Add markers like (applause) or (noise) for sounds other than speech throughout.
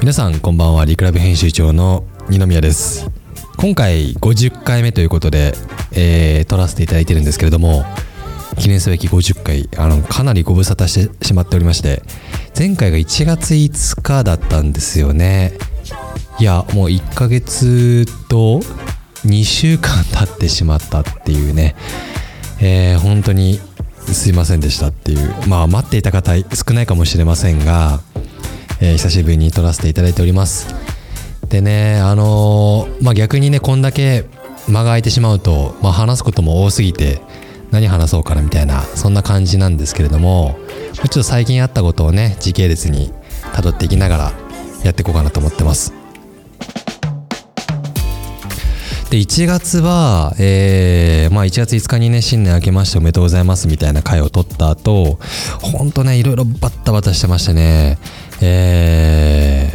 皆さんこんばんはリクラブ編集長の二宮です。今回50回目ということで、えー、撮らせていただいてるんですけれども記念すべき50回あのかなりご無沙汰してしまっておりまして前回が1月5日だったんですよね。いやもう1ヶ月と2週間経ってしまったっていうね、えー、本当にすいませんでしたっていう。まあ待っていた方少ないかもしれませんが、えー、久しぶりに撮らせていただいております。でねあのー、まあ逆にねこんだけ間が空いてしまうと、まあ、話すことも多すぎて何話そうかなみたいなそんな感じなんですけれどもちょっと最近あったことをね時系列に辿っていきながらやっていこうかなと思ってます。で1月は、えーまあ、1月5日にね新年明けましておめでとうございますみたいな回を取った後ほんとねいろいろバッタバタしてましてね。え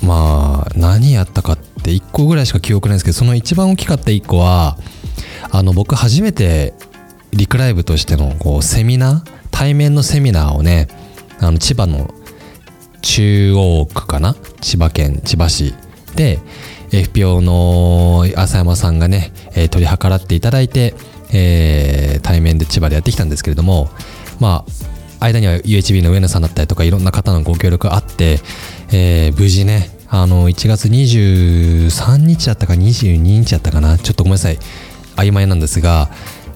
ー、まあ何やったかって1個ぐらいしか記憶ないんですけどその一番大きかった1個はあの僕初めてリクライブとしてのこうセミナー対面のセミナーをねあの千葉の中央区かな？千葉県千葉市で FPO の浅山さんがね、えー、取り計らっていただいて、えー、対面で千葉でやってきたんですけれどもまあ間には UHB の上野さんだったりとかいろんな方のご協力があって、えー、無事ねあの1月23日だったか22日だったかなちょっとごめんなさい。曖昧なんですが、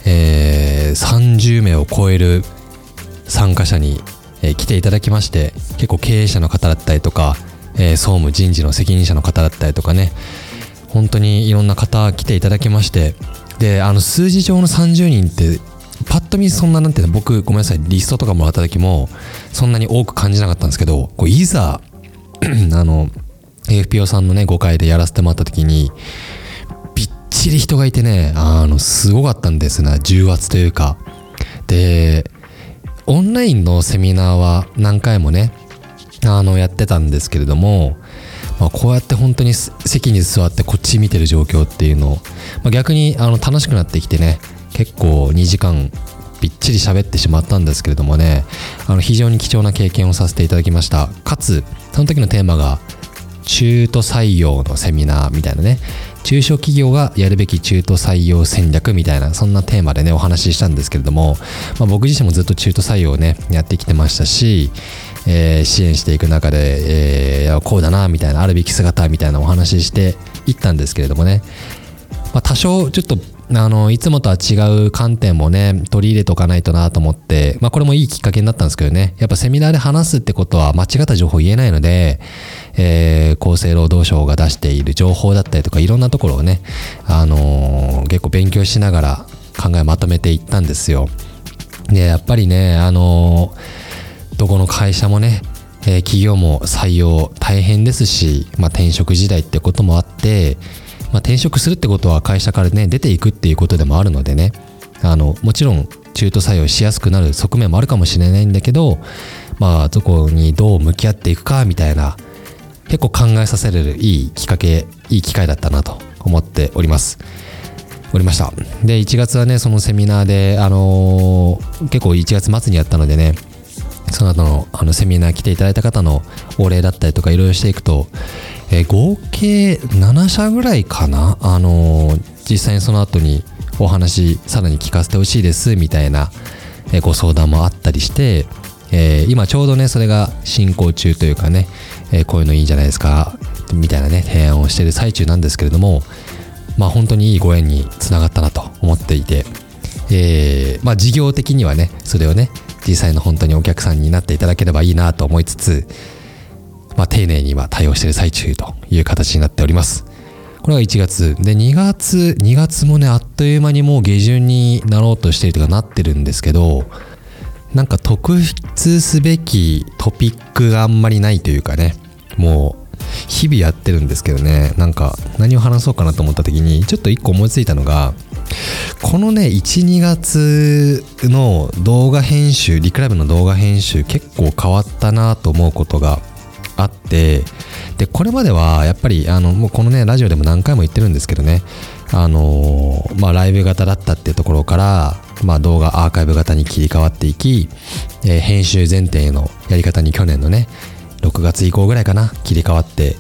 えー、30名を超える参加者に、えー、来ていただきまして結構経営者の方だったりとかえー、総務人事の責任者の方だったりとかね本当にいろんな方来ていただきましてであの数字上の30人ってパッと見そんななんて僕ごめんなさいリストとかもらった時もそんなに多く感じなかったんですけどこういざ (clears throat) あの AFPO さんのね5回でやらせてもらった時にびっちり人がいてねあのすごかったんですね重圧というか。でオンラインのセミナーは何回もねあのやってたんですけれども、まあ、こうやって本当に席に座ってこっち見てる状況っていうのを、まあ、逆にあの楽しくなってきてね結構2時間びっちり喋ってしまったんですけれどもね。あの非常に貴重な経験をさせていただきました。かつその時のテーマが中途採用のセミナーみたいなね。中小企業がやるべき中途採用戦略みたいなそんなテーマでねお話ししたんですけれども、まあ、僕自身もずっと中途採用をねやってきてましたしえー、支援していく中で、えー、こうだなみたいなあるべき姿みたいなお話ししていったんですけれどもね、まあ、多少ちょっとあのいつもとは違う観点もね取り入れておかないとなと思って、まあ、これもいいきっかけになったんですけどねやっぱセミナーで話すってことは間違った情報言えないので、えー、厚生労働省が出している情報だったりとかいろんなところをね、あのー、結構勉強しながら考えまとめていったんですよ。でやっぱりねあのーどこの会社もね、えー、企業も採用大変ですし、まあ、転職時代ってこともあって、まあ、転職するってことは会社からね出ていくっていうことでもあるのでね。あのもちろん中途採用しやすくなる側面もあるかもしれないんだけどまあどこにどう向き合っていくかみたいな結構考えさせれるいいきっかけいい機会だったなと思っております。おりました。で1月はねそのセミナーであのー、結構1月末にやったのでねその後のあのセミナー来ていただいた方のお礼だったりとかいろいろしていくと、えー、合計7社ぐらいかな、あのー、実際にその後にお話さらに聞かせてほしいですみたいな、えー、ご相談もあったりして、え今ちょうどねそれが進行中というかね、えこういうのいいんじゃないですかみたいなね提案をしている最中なんですけれどもまあ本当にいいご縁につながったなと思っていて、えまあ事業的にはねそれをね実際の本当にお客さんになっていただければいいなと思いつつ、まあ、丁寧に今対応している最中という形になっております。これが1月。で、2月、2月もね、あっという間にもう下旬になろうとしているとかなってるんですけど、なんか特筆すべきトピックがあんまりないというかね、もう日々やってるんですけどね、なんか何を話そうかなと思った時に、ちょっと1個思いついたのが、このね12月の動画編集リクライブの動画編集結構変わったなと思うことがあってでこれまではやっぱりあのもうこのねラジオでも何回も言ってるんですけどねあのー、まあライブ型だったっていうところから、まあ、動画アーカイブ型に切り替わっていき、えー、編集前提のやり方に去年のね6月以降ぐらいかな切り替わって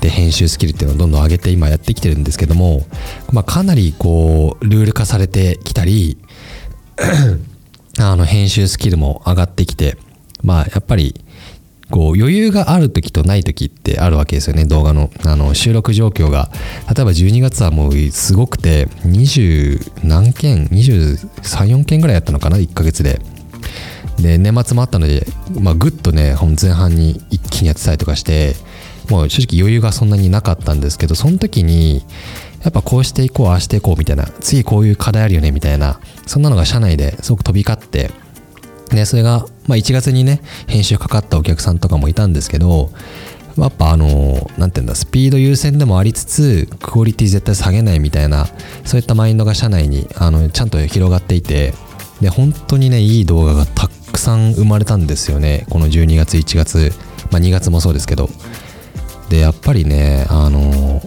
で編集スキルっていうのをどんどん上げて今やってきてるんですけども、まあ、かなりこうルール化されてきたり (clears throat) あの編集スキルも上がってきてまあやっぱりこう余裕がある時とない時ってあるわけですよね。動画のあの収録状況が。例えば12月はもうすごくて20何件234件ぐらいやったのかな1ヶ月で。で年末もあったので、まあ、ぐっとね前半に一気にやってたりとかしてもう正直余裕がそんなになかったんですけどその時にやっぱこうしていこうああしていこうみたいな次こういう課題あるよねみたいなそんなのが社内ですごく飛び交ってでそれが、まあ、1月にね編集かかったお客さんとかもいたんですけどやっぱあの何て言うんだスピード優先でもありつつクオリティ絶対下げないみたいなそういったマインドが社内にあのちゃんと広がっていてで本当にねいい動画がたくさん生まれたんですよね。この12月1月、まあ、2月もそうですけど。でやっぱりねあの、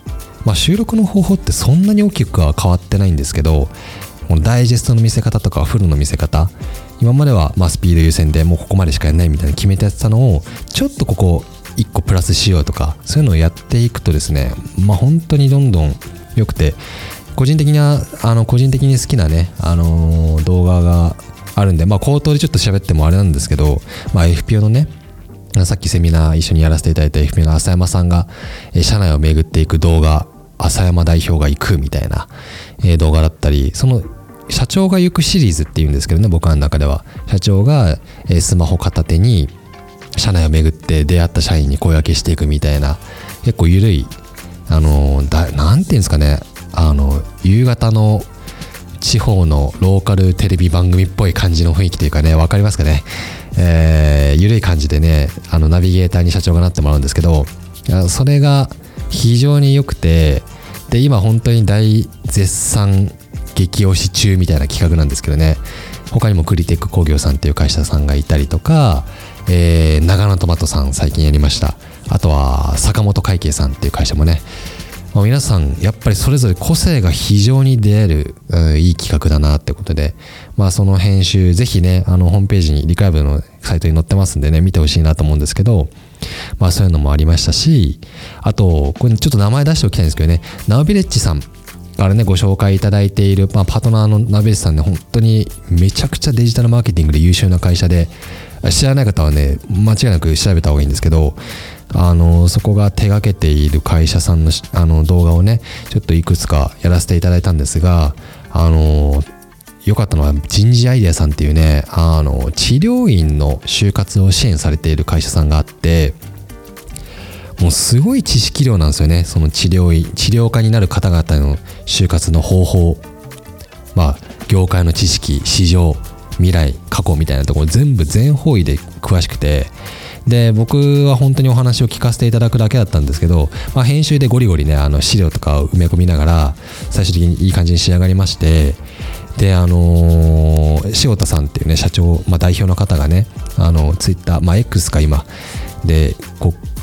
まあ、収録の方法ってそんなに大きくは変わってないんですけどこのダイジェストの見せ方とかフルの見せ方今まではまスピード優先でもうここまでしかやらないみたいな決めてやってたのをちょっとここ1個プラスしようとかそういうのをやっていくとですねまあ本当にどんどん良くて個人的なあの個人的に好きなね、あの、動画があるんでまあ口頭でちょっと喋ってもあれなんですけど、まあ、FPO のねさっきセミナー一緒にやらせていただいた FPO の浅山さんが、え社内を巡っていく動画浅山代表が行くみたいな、え動画だったりその社長が行くシリーズっていうんですけどね僕の中では。社長が、えスマホ片手に社内を巡って出会った社員に声分けしていくみたいな結構緩いあのだなんていうんですかねあの夕方の地方のローカルテレビ番組っぽい感じの雰囲気というかね分かりますかね、えー、緩い感じでねあのナビゲーターに社長がなってもらうんですけどそれが非常に良くてで今本当に大絶賛激推し中みたいな企画なんですけどね。他にもクリテック工業さんっていう会社さんがいたりとか、えー、長野トマトさん最近やりました。あとは坂本会計さんっていう会社もね。まあ、皆さんやっぱりそれぞれ個性が非常に出会える、うん、いい企画だなってことで、まあ、その編集ぜひねあのホームページにリカイブのサイトに載ってますんでね見てほしいなと思うんですけど、まあ、そういうのもありましたしあとこれちょっと名前出しておきたいんですけどね。ナウビレッジさん。からねご紹介いただいている、まあ、パートナーのナビレッジさんね本当にめちゃくちゃデジタルマーケティングで優秀な会社で知らない方はね間違いなく調べた方がいいんですけどあのそこが手がけている会社さんのあの動画をねちょっといくつかやらせていただいたんですがあの良かったのは人事アイデアさんっていうねあの治療院の就活を支援されている会社さんがあってもうすごい知識量なんですよね。その治療院治療家になる方々の就活の方法。まあ業界の知識市場未来過去みたいなところ全部全方位で詳しくて。で僕は本当にお話を聞かせていただくだけだったんですけど、まあ、編集でゴリゴリねあの資料とかを埋め込みながら最終的にいい感じに仕上がりまして。であのー、塩田さんっていうね社長、まあ、代表の方がねあのツイッター、まあ、X か今で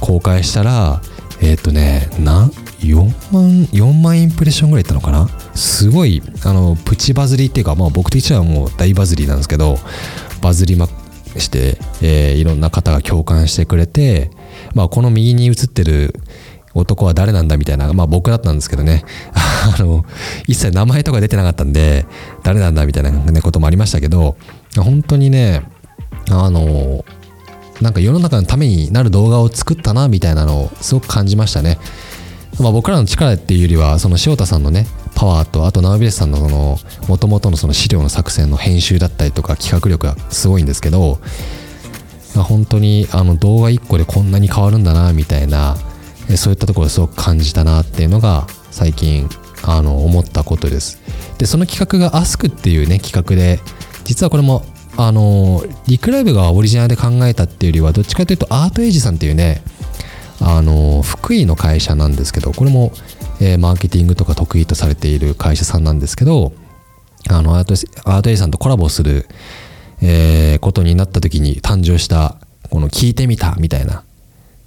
公開したらえっ、ー、とねな4万4万インプレッションぐらいいったのかな？すごいあのプチバズりっていうか、まあ、僕的にはもう大バズりなんですけどバズりまして、えー、いろんな方が共感してくれて、まあ、この右に映ってる男は誰なんだみたいな、まあ僕だったんですけどね、(laughs) あの、一切名前とか出てなかったんで、誰なんだみたいな、ね、こともありましたけど、本当にね、あの、なんか世の中のためになる動画を作ったなみたいなのをすごく感じましたね。まあ、僕らの力っていうよりはその塩田さんのねパワーとあとナウビレスさんのその元々のその資料の作戦の編集だったりとか企画力がすごいんですけど、まあ、本当にあの動画1個でこんなに変わるんだなみたいなそういったところをすごく感じたなっていうのが最近あの思ったことですでその企画が Ask っていうね企画で実はこれもあのリクライブがオリジナルで考えたっていうよりはどっちかというとアートエイジさんっていうねあの福井の会社なんですけどこれも、えー、マーケティングとか得意とされている会社さんなんですけどあのアートアートエイジさんとコラボする、えー、ことになった時に誕生したこの聞いてみたみたいな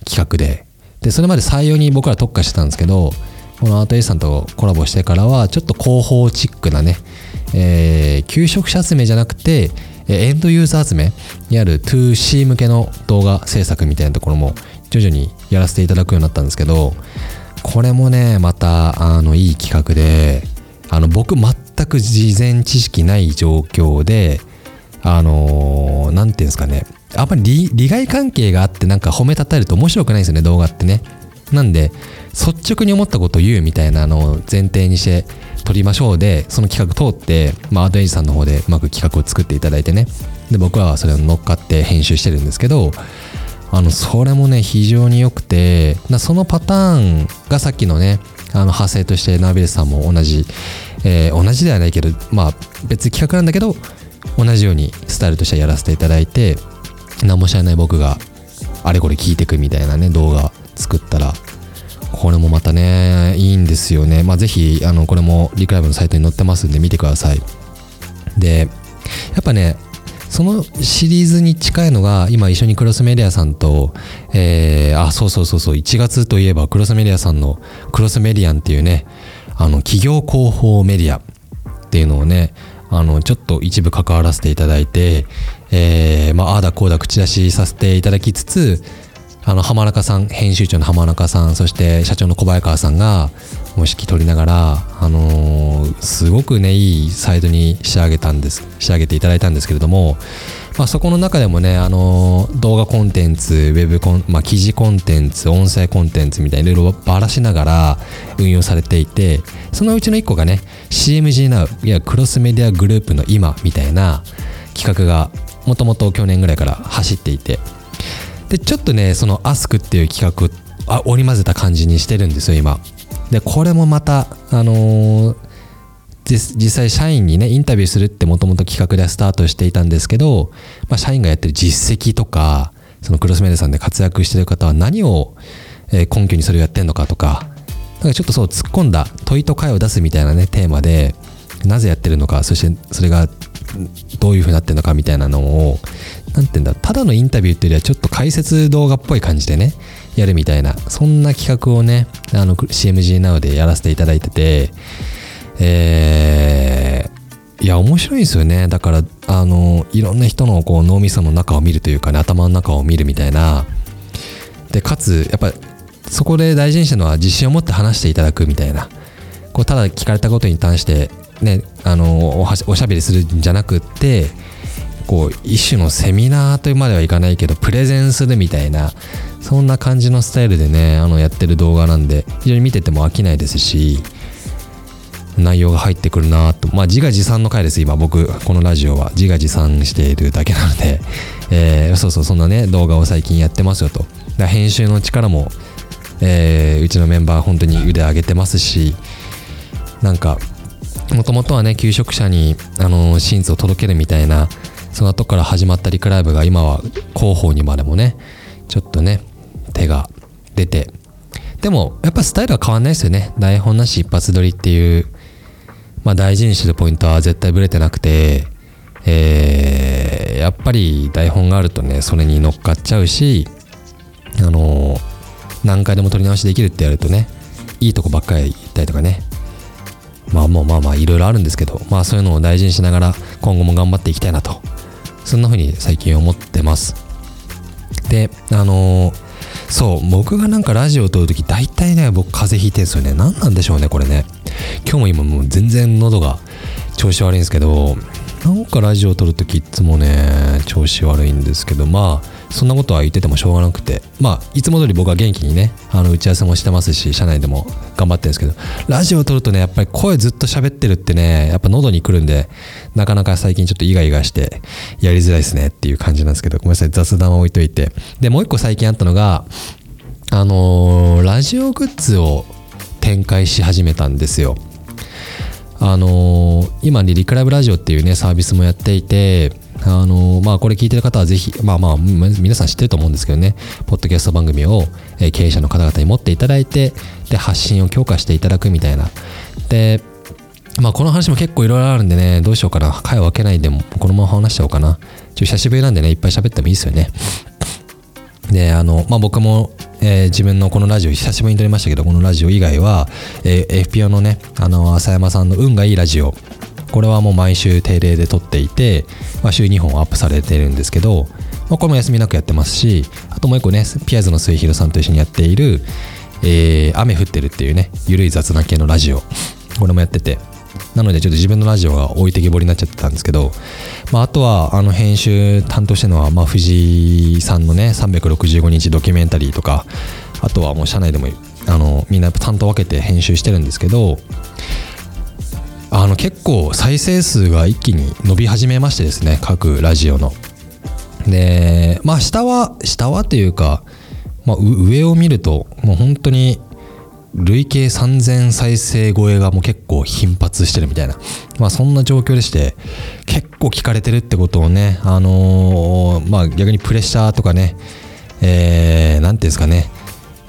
企画で。でそれまで採用に僕ら特化してたんですけどこのアートエイジさんとコラボしてからはちょっと広報チックなね、えー、求職者集めじゃなくてエンドユーザー集めにある 2C 向けの動画制作みたいなところも徐々にやらせていただくようになったんですけどこれもねまたあのいい企画であの僕全く事前知識ない状況であの何、て言うんですかね。あんまり利害関係があってなんか褒めたたえると面白くないですよね動画ってね。なんで率直に思ったことを言うみたいなのを前提にして撮りましょうでその企画通って、まあ、アドエイジさんの方でうまく企画を作っていただいてね。で僕はそれを乗っかって編集してるんですけどあのそれもね非常に良くてそのパターンがさっきのねあの派生としてナーベルさんも同じ、えー、同じではないけどまあ別企画なんだけど同じようにスタイルとしてやらせていただいて何も知らない僕があれこれ聞いてくみたいなね動画作ったらこれもまたねいいんですよね。まあぜひあのこれもリクライブのサイトに載ってますんで見てください。でやっぱねそのシリーズに近いのが今一緒にクロスメディアさんと、えー、あそうそうそうそう1月といえばクロスメディアさんのクロスメディアンっていうねあの企業広報メディアっていうのをねあのちょっと一部関わらせていただいて、えー、まああだこうだ口出しさせていただきつつあの浜中さん編集長の浜中さんそして社長の小早川さんがもう指揮取りながら、あのー、すごくねいいサイトに仕上げたんです仕上げていただいたんですけれども、まあ、そこの中でもね、あのー、動画コンテンツウェブコン、まあ、記事コンテンツ音声コンテンツみたいないろいろばらしながら運用されていてそのうちの1個がね CMG Now いやクロスメディアグループの今みたいな企画がもともと去年ぐらいから走っていてでちょっとねそのアスクっていう企画あ織り交ぜた感じにしてるんですよ今。でこれもまたあのー、実際社員にねインタビューするってもともと企画でスタートしていたんですけど、まあ、社員がやってる実績とかそのクロスメデさんで活躍してる方は何を根拠にそれをやってんのかとかなんかちょっとそう突っ込んだ問いと解を出すみたいなねテーマでなぜやってるのかそしてそれがどういうふうになってるのかみたいなのを何て言うんだただのインタビューっていうよりはちょっと解説動画っぽい感じでねやるみたいなそんな企画をねあの CMG Now でやらせていただいててえー、いや面白いですよね。だからあのいろんな人のこう脳みその中を見るというかね頭の中を見るみたいな。でかつやっぱそこで大事にしたのは自信を持って話していただくみたいな。こうただ聞かれたことに対してねあのおしゃべりするんじゃなくってこう一種のセミナーというまではいかないけどプレゼンするみたいなそんな感じのスタイルでねあのやってる動画なんで非常に見てても飽きないですし内容が入ってくるなと。まあ自画自賛の回です今僕このラジオは。自画自賛しているだけなので、えー、そうそうそんなね動画を最近やってますよと。編集の力も、えー、うちのメンバー本当に腕上げてますしなんかもともとはね求職者にあの真実を届けるみたいなその後から始まったリクライブが今は広報にまでもねちょっとね手が出て。でもやっぱスタイルは変わんないですよね。台本なし一発撮りっていうまあ大事にしてるポイントは絶対ブレてなくてえー、やっぱり台本があるとねそれに乗っかっちゃうしあの、何回でも撮り直しできるってやるとねいいとこばっかり言ったりとかねまあもうまあまあいろいろあるんですけどまあそういうのを大事にしながら今後も頑張っていきたいなとそんな風に最近思ってます。であのー、そう僕がなんかラジオを撮るとき大体ね僕風邪ひいてるんですよね。何なんでしょうねこれね。今日も今もう全然喉が調子悪いんですけどなんかラジオを撮るときいつもね調子悪いんですけどまあそんなことは言っててもしょうがなくてまあいつも通り僕は元気にねあの打ち合わせもしてますし社内でも頑張ってるんですけどラジオを撮るとねやっぱり声ずっと喋ってるってねやっぱ喉にくるんでなかなか最近ちょっとイガイガしてやりづらいですねっていう感じなんですけどごめんなさい雑談は置いといて。でもう一個最近あったのがあのー、ラジオグッズを展開し始めたんですよ。あのー、今にリクライブラジオっていうねサービスもやっていてあのまあこれ聞いてる方はぜひまあまあ皆さん知ってると思うんですけどねポッドキャスト番組を、経営者の方々に持っていただいてで発信を強化していただくみたいな。でまあこの話も結構いろいろあるんでねどうしようかな。回を分けないでもこのまま話しちゃおうかな。ちょ久しぶりなんでねいっぱい喋ってもいいですよね。であのまあ僕もえー、自分のこのラジオ久しぶりに撮りましたけどこのラジオ以外は、えー、FPO のねあの浅山さんの運がいいラジオ。これはもう毎週定例で撮っていて、まあ、週2本アップされてるんですけど、まあ、これも休みなくやってますしあともう一個ねピアーズの末広さんと一緒にやっている「えー、雨降ってる」っていうねゆるい雑談系のラジオこれもやってて。なのでちょっと自分のラジオが置いてけぼりになっちゃってたんですけど、まあ、あとはあの編集担当してるのは、まあ、藤井さんのね365日ドキュメンタリーとかあとはもう社内でもあのみんな担当分けて編集してるんですけどあの結構再生数が一気に伸び始めましてですね各ラジオの。でまあ下は下はというか、まあ、上を見るともう本当に累計3000再生超えがもう結構頻発してるみたいな、まあそんな状況でして、結構聞かれてるってことをね、あのー、まあ逆にプレッシャーとかね、えー、ていうんですかね、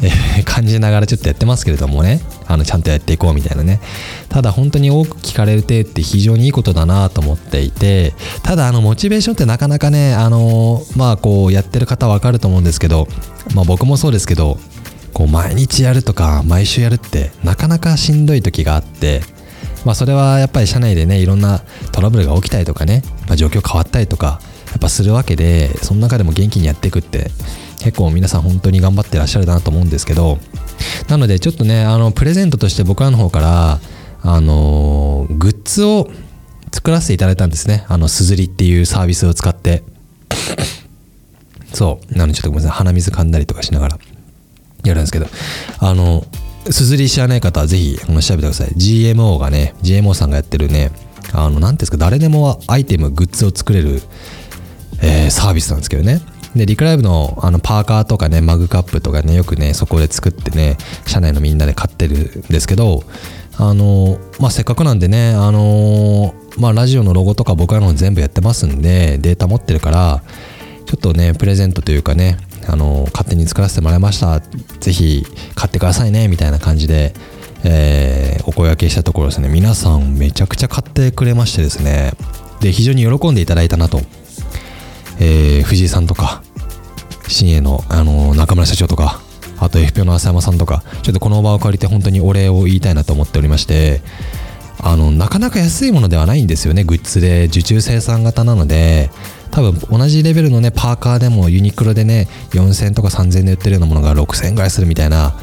えー、感じながらちょっとやってますけれどもねあのちゃんとやっていこうみたいなね。ただ本当に多く聞かれるてって非常にいいことだなと思っていてただあのモチベーションってなかなかねあのまあこうやってる方わかると思うんですけどまあ僕もそうですけどこう毎日やるとか毎週やるってなかなかしんどい時があってまあそれはやっぱり社内でねいろんなトラブルが起きたりとかね、まあ、状況変わったりとかやっぱするわけでその中でも元気にやっていくって結構皆さん本当に頑張ってらっしゃるなと思うんですけどなのでちょっとねあのプレゼントとして僕らの方からあのグッズを作らせていただいたんですね。あのすずりっていうサービスを使って。そう。なのでちょっとごめんなさい。鼻水噛んだりとかしながら。やるんですけど。あのすずり知らない方はぜひ調べてください。GMO がね GMO さんがやってるねあの何ていうんですか誰でもアイテムグッズを作れる、えー、サービスなんですけどね。で、リクライブのあのパーカーとかね、マグカップとかね、よくね、そこで作ってね、社内のみんなで買ってるんですけど、あの、まあ、せっかくなんでね、あの、まあ、ラジオのロゴとか僕らの全部やってますんで、データ持ってるから、ちょっとね、プレゼントというかね、あの、勝手に作らせてもらいました。ぜひ買ってくださいね、みたいな感じで、えー、お声掛けしたところですね、皆さんめちゃくちゃ買ってくれましてですね、で、非常に喜んでいただいたなと。えー、藤井さんとか、新栄の、あの中村社長とか、あと FPO の浅山さんとか、ちょっとこの場を借りて本当にお礼を言いたいなと思っておりまして、あの、なかなか安いものではないんですよね、グッズで。受注生産型なので、多分同じレベルのね、パーカーでもユニクロでね、4000とか3000で売ってるようなものが6000ぐらいするみたいな、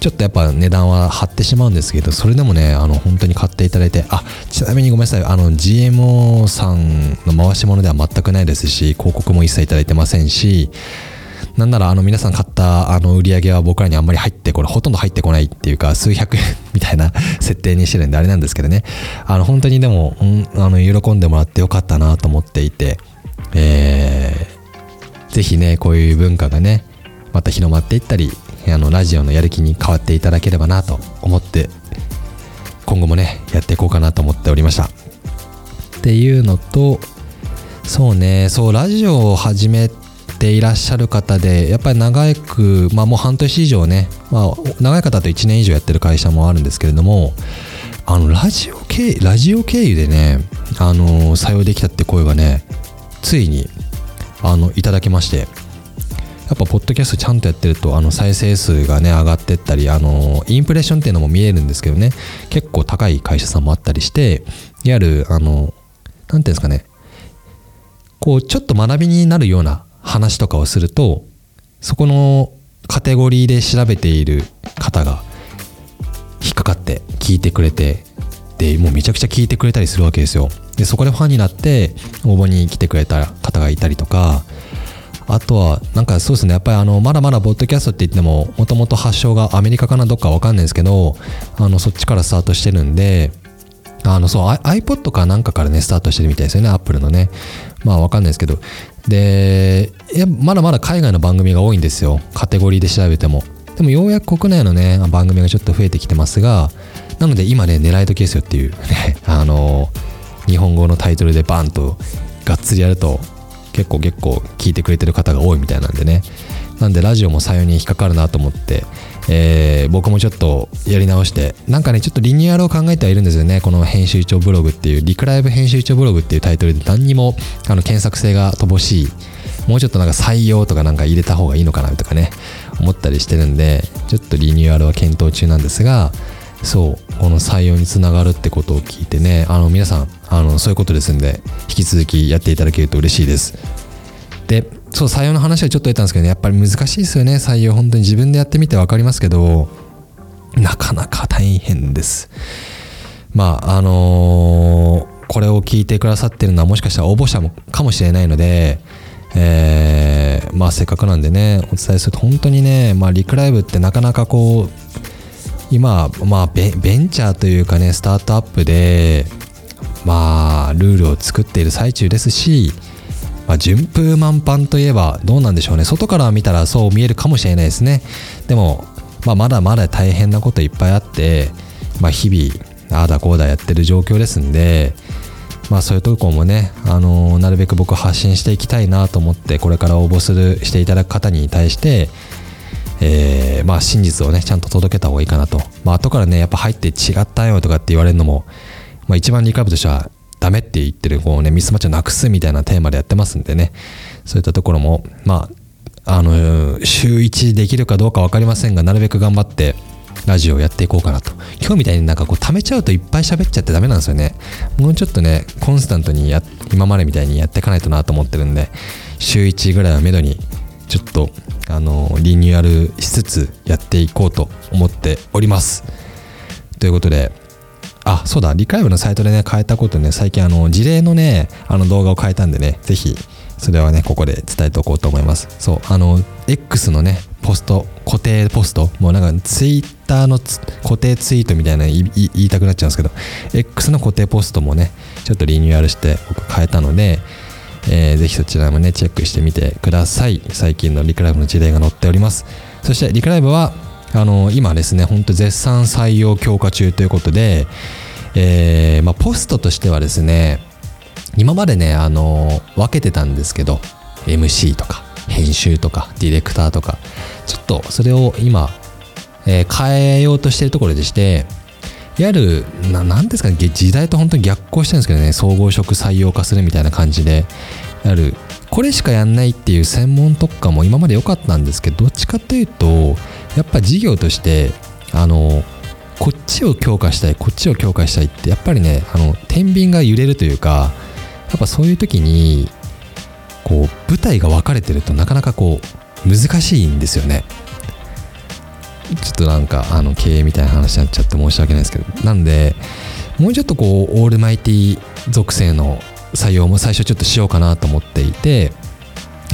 ちょっとやっぱ値段は張ってしまうんですけど、それでもね、あの、本当に買っていただいて、あ、ちなみにごめんなさい、あの、GMO さんの回し物では全くないですし、広告も一切いただいてませんし、なんならあの皆さん買ったあの売り上げは僕らにあんまり入ってこれほとんど入ってこないっていうか数百円 (laughs) みたいな設定にしてるんであれなんですけどね。あの本当にでも、うん、あの喜んでもらってよかったなと思っていて。えー、ぜひねこういう文化がねまた広まっていったりあのラジオのやる気に変わっていただければなと思って今後もねやっていこうかなと思っておりました。っていうのとそうねそうラジオを始めていらっしゃる方でやっぱり長くまあもう半年以上ね、まあ、長い方と1年以上やってる会社もあるんですけれどもあのラジオ経ラジオ経由でねあの採用できたって声がねついにあのいただきましてやっぱポッドキャストちゃんとやってるとあの再生数がね上がってったりあのインプレッションっていうのも見えるんですけどね結構高い会社さんもあったりしていわゆるあの何ていうんですかねこうちょっと学びになるような話とかをするとそこのカテゴリーで調べている方が引っかかって聞いてくれてでもうめちゃくちゃ聞いてくれたりするわけですよ。でそこでファンになって応募に来てくれた方がいたりとかあとはなんかそうですねやっぱりあのまだまだポッドキャストって言ってももともと発祥がアメリカかなどっかわかんないですけどあのそっちからスタートしてるんであのそう iPod かなんかからねスタートしてるみたいですよね Apple のね。まあわかんないですけど。でいやまだまだ海外の番組が多いんですよ。カテゴリーで調べても。でもようやく国内のね番組がちょっと増えてきてますがなので今ね狙い時ですよっていうねあの日本語のタイトルでバンとがっつりやると結構結構聞いてくれてる方が多いみたいなんでね。なんでラジオも採用に引っかかるなと思って、えー、僕もちょっとやり直してなんかねちょっとリニューアルを考えてはいるんですよね。この編集長ブログっていうリクライブ編集長ブログっていうタイトルで何にもあの検索性が乏しいもうちょっとなんか採用とかなんか入れた方がいいのかなとかね思ったりしてるんでちょっとリニューアルは検討中なんですがそうこの採用につながるってことを聞いてねあの皆さんあのそういうことですんで引き続きやっていただけると嬉しいです。でそう採用の話はちょっと出たんですけど、ね、やっぱり難しいですよね。採用本当に自分でやってみて分かりますけどなかなか大変です。まああのー、これを聞いてくださってるのはもしかしたら応募者もかもしれないのでえー、まあせっかくなんでねお伝えすると本当にね、まあ、リクライブってなかなかこう今、まあベ、ベンチャーというかねスタートアップでまあルールを作っている最中ですし、まあ、順風満帆といえばどうなんでしょうね。外から見たらそう見えるかもしれないですね。でも、まあ、まだまだ大変なこといっぱいあって、まあ、日々ああだこうだやってる状況ですんでまあそういうところもね、あのー、なるべく僕発信していきたいなと思ってこれから応募するしていただく方に対してえー、まあ真実をねちゃんと届けた方がいいかなと。まあ後からねやっぱ入って違ったよとかって言われるのも、まあ、一番リカブとしてはダメって言ってるこうねミスマッチをなくすみたいなテーマでやってますんでね。そういったところもまああの週1できるかどうか分かりませんがなるべく頑張ってラジオをやっていこうかなと。今日みたいになんかこう貯めちゃうといっぱい喋っちゃってダメなんですよね。もうちょっとねコンスタントにや今までみたいにやっていかないとなと思ってるんで週1ぐらいはめどにちょっとあのリニューアルしつつやっていこうと思っております。ということであそうだリカイブのサイトでね変えたことね最近あの事例のねあの動画を変えたんでねぜひそれはねここで伝えておこうと思います。そうあの X のねポスト固定ポストもうなんかツイッターの固定ツイートみたいな言いたくなっちゃうんですけど X の固定ポストもねちょっとリニューアルして僕変えたのでえー、ぜひそちらもね、チェックしてみてください。最近のリクライブの事例が載っております。そしてリクライブは、あの今ですね、ほんと絶賛採用強化中ということで、えー、まあ、ポストとしてはですね、今までね、あの分けてたんですけど、MC とか、編集とか、ディレクターとか、ちょっとそれを今、え、変えようとしてるところでして、いわゆる何ですかね時代と本当に逆行してるんですけどね総合職採用化するみたいな感じで。やるこれしかやんないっていう専門特化も今まで良かったんですけどどっちかというとやっぱ事業としてあのこっちを強化したいこっちを強化したいってやっぱりねあの天秤が揺れるというかやっぱそういう時にこう舞台が分かれてるとなかなかこう難しいんですよね。ちょっとなんかあの経営みたいな話になっちゃって申し訳ないですけど。なんでもうちょっとこうオールマイティ属性の採用も最初ちょっとしようかなと思っていて、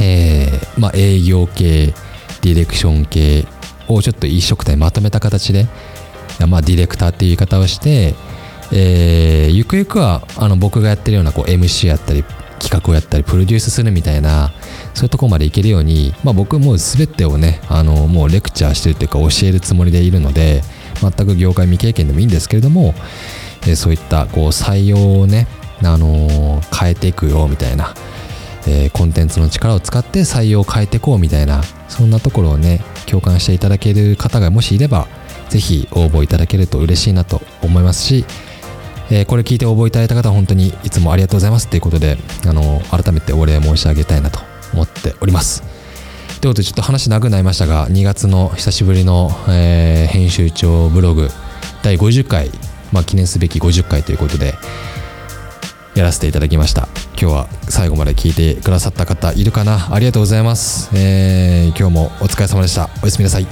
えーまあ、営業系ディレクション系をちょっと一色体まとめた形で、まあ、ディレクターっていう言い方をして、えー、ゆくゆくはあの僕がやってるようなこう MC やったり企画をやったりプロデュースするみたいなそういうとこまでいけるように、まあ、僕もう全てをねあのもうレクチャーしてるというか教えるつもりでいるので全く業界未経験でもいいんですけれども、え、そういったこう採用をね、あのー、変えていくよみたいな、えー、コンテンツの力を使って採用を変えていこうみたいなそんなところをね共感していただける方がもしいればぜひ応募いただけると嬉しいなと思いますしえー、これ聞いて応募いただいた方は本当にいつもありがとうございますということで、あの改めてお礼申し上げたいなと思っております。ということでちょっと話長くなりましたが2月の久しぶりの、えー、編集長ブログ第50回、まあ、記念すべき50回ということでやらせていただきました。今日は最後まで聞いてくださった方いるかな？ありがとうございます、えー、今日もお疲れ様でした。おやすみなさい。